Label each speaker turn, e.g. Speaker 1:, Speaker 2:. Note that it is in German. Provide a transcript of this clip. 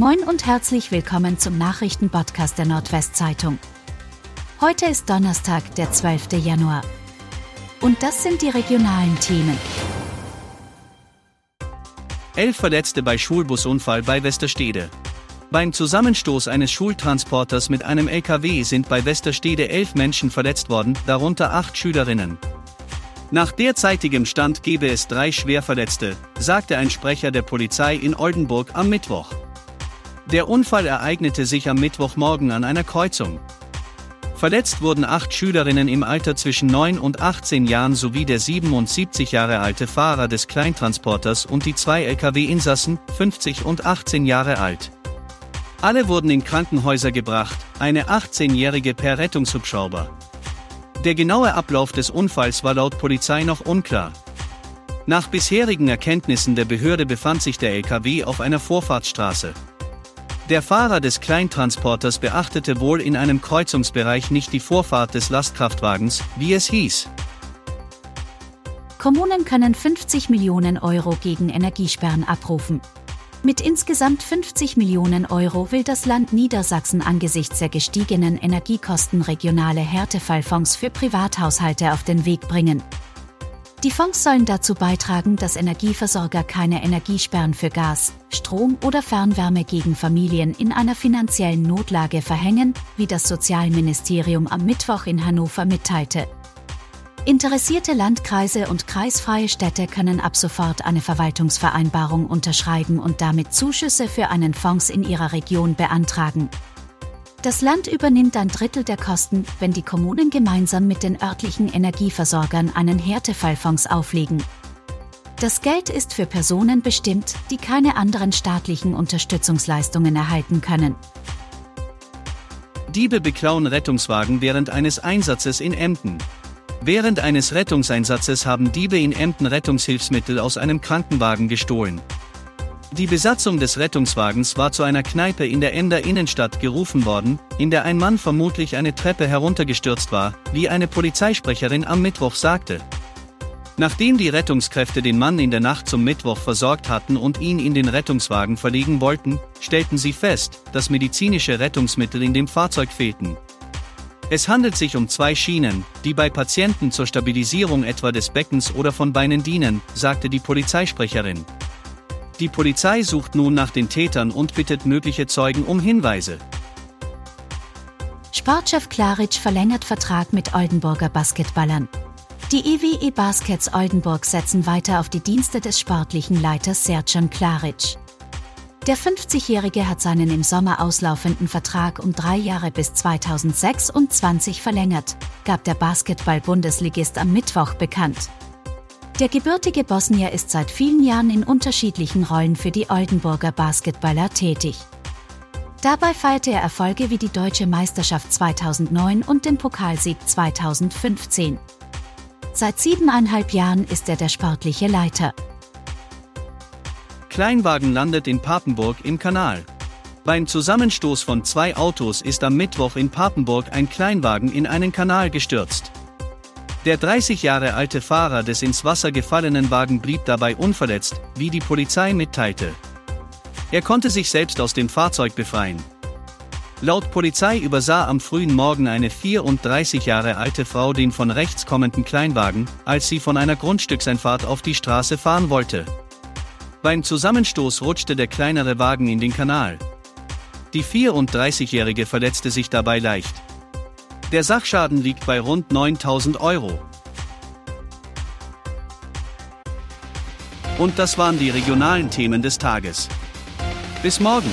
Speaker 1: Moin und herzlich willkommen zum Nachrichtenpodcast der Nordwestzeitung. Heute ist Donnerstag, der 12. Januar. Und das sind die regionalen Themen.
Speaker 2: Elf Verletzte bei Schulbusunfall bei Westerstede. Beim Zusammenstoß eines Schultransporters mit einem LKW sind bei Westerstede elf Menschen verletzt worden, darunter acht Schülerinnen. Nach derzeitigem Stand gebe es drei Schwerverletzte, sagte ein Sprecher der Polizei in Oldenburg am Mittwoch. Der Unfall ereignete sich am Mittwochmorgen an einer Kreuzung. Verletzt wurden acht Schülerinnen im Alter zwischen 9 und 18 Jahren sowie der 77 Jahre alte Fahrer des Kleintransporters und die zwei Lkw-Insassen, 50 und 18 Jahre alt. Alle wurden in Krankenhäuser gebracht, eine 18-jährige per Rettungshubschrauber. Der genaue Ablauf des Unfalls war laut Polizei noch unklar. Nach bisherigen Erkenntnissen der Behörde befand sich der LKW auf einer Vorfahrtsstraße. Der Fahrer des Kleintransporters beachtete wohl in einem Kreuzungsbereich nicht die Vorfahrt des Lastkraftwagens, wie es hieß.
Speaker 1: Kommunen können 50 Millionen Euro gegen Energiesperren abrufen. Mit insgesamt 50 Millionen Euro will das Land Niedersachsen angesichts der gestiegenen Energiekosten regionale Härtefallfonds für Privathaushalte auf den Weg bringen. Die Fonds sollen dazu beitragen, dass Energieversorger keine Energiesperren für Gas, Strom oder Fernwärme gegen Familien in einer finanziellen Notlage verhängen, wie das Sozialministerium am Mittwoch in Hannover mitteilte. Interessierte Landkreise und kreisfreie Städte können ab sofort eine Verwaltungsvereinbarung unterschreiben und damit Zuschüsse für einen Fonds in ihrer Region beantragen. Das Land übernimmt ein Drittel der Kosten, wenn die Kommunen gemeinsam mit den örtlichen Energieversorgern einen Härtefallfonds auflegen. Das Geld ist für Personen bestimmt, die keine anderen staatlichen Unterstützungsleistungen erhalten können.
Speaker 2: Diebe beklauen Rettungswagen während eines Einsatzes in Emden. Während eines Rettungseinsatzes haben Diebe in Emden Rettungshilfsmittel aus einem Krankenwagen gestohlen. Die Besatzung des Rettungswagens war zu einer Kneipe in der Ender Innenstadt gerufen worden, in der ein Mann vermutlich eine Treppe heruntergestürzt war, wie eine Polizeisprecherin am Mittwoch sagte. Nachdem die Rettungskräfte den Mann in der Nacht zum Mittwoch versorgt hatten und ihn in den Rettungswagen verlegen wollten, stellten sie fest, dass medizinische Rettungsmittel in dem Fahrzeug fehlten. Es handelt sich um zwei Schienen, die bei Patienten zur Stabilisierung etwa des Beckens oder von Beinen dienen, sagte die Polizeisprecherin. Die Polizei sucht nun nach den Tätern und bittet mögliche Zeugen um Hinweise.
Speaker 1: Sportchef Klaric verlängert Vertrag mit Oldenburger Basketballern. Die EWE Baskets Oldenburg setzen weiter auf die Dienste des sportlichen Leiters Sercan Klaric. Der 50-Jährige hat seinen im Sommer auslaufenden Vertrag um drei Jahre bis 2026 verlängert, gab der Basketball-Bundesligist am Mittwoch bekannt. Der gebürtige Bosnier ist seit vielen Jahren in unterschiedlichen Rollen für die Oldenburger Basketballer tätig. Dabei feierte er Erfolge wie die Deutsche Meisterschaft 2009 und den Pokalsieg 2015. Seit siebeneinhalb Jahren ist er der sportliche Leiter.
Speaker 2: Kleinwagen landet in Papenburg im Kanal. Beim Zusammenstoß von zwei Autos ist am Mittwoch in Papenburg ein Kleinwagen in einen Kanal gestürzt. Der 30 Jahre alte Fahrer des ins Wasser gefallenen Wagen blieb dabei unverletzt, wie die Polizei mitteilte. Er konnte sich selbst aus dem Fahrzeug befreien. Laut Polizei übersah am frühen Morgen eine 34 Jahre alte Frau den von rechts kommenden Kleinwagen, als sie von einer Grundstückseinfahrt auf die Straße fahren wollte. Beim Zusammenstoß rutschte der kleinere Wagen in den Kanal. Die 34-Jährige verletzte sich dabei leicht. Der Sachschaden liegt bei rund 9000 Euro. Und das waren die regionalen Themen des Tages. Bis morgen.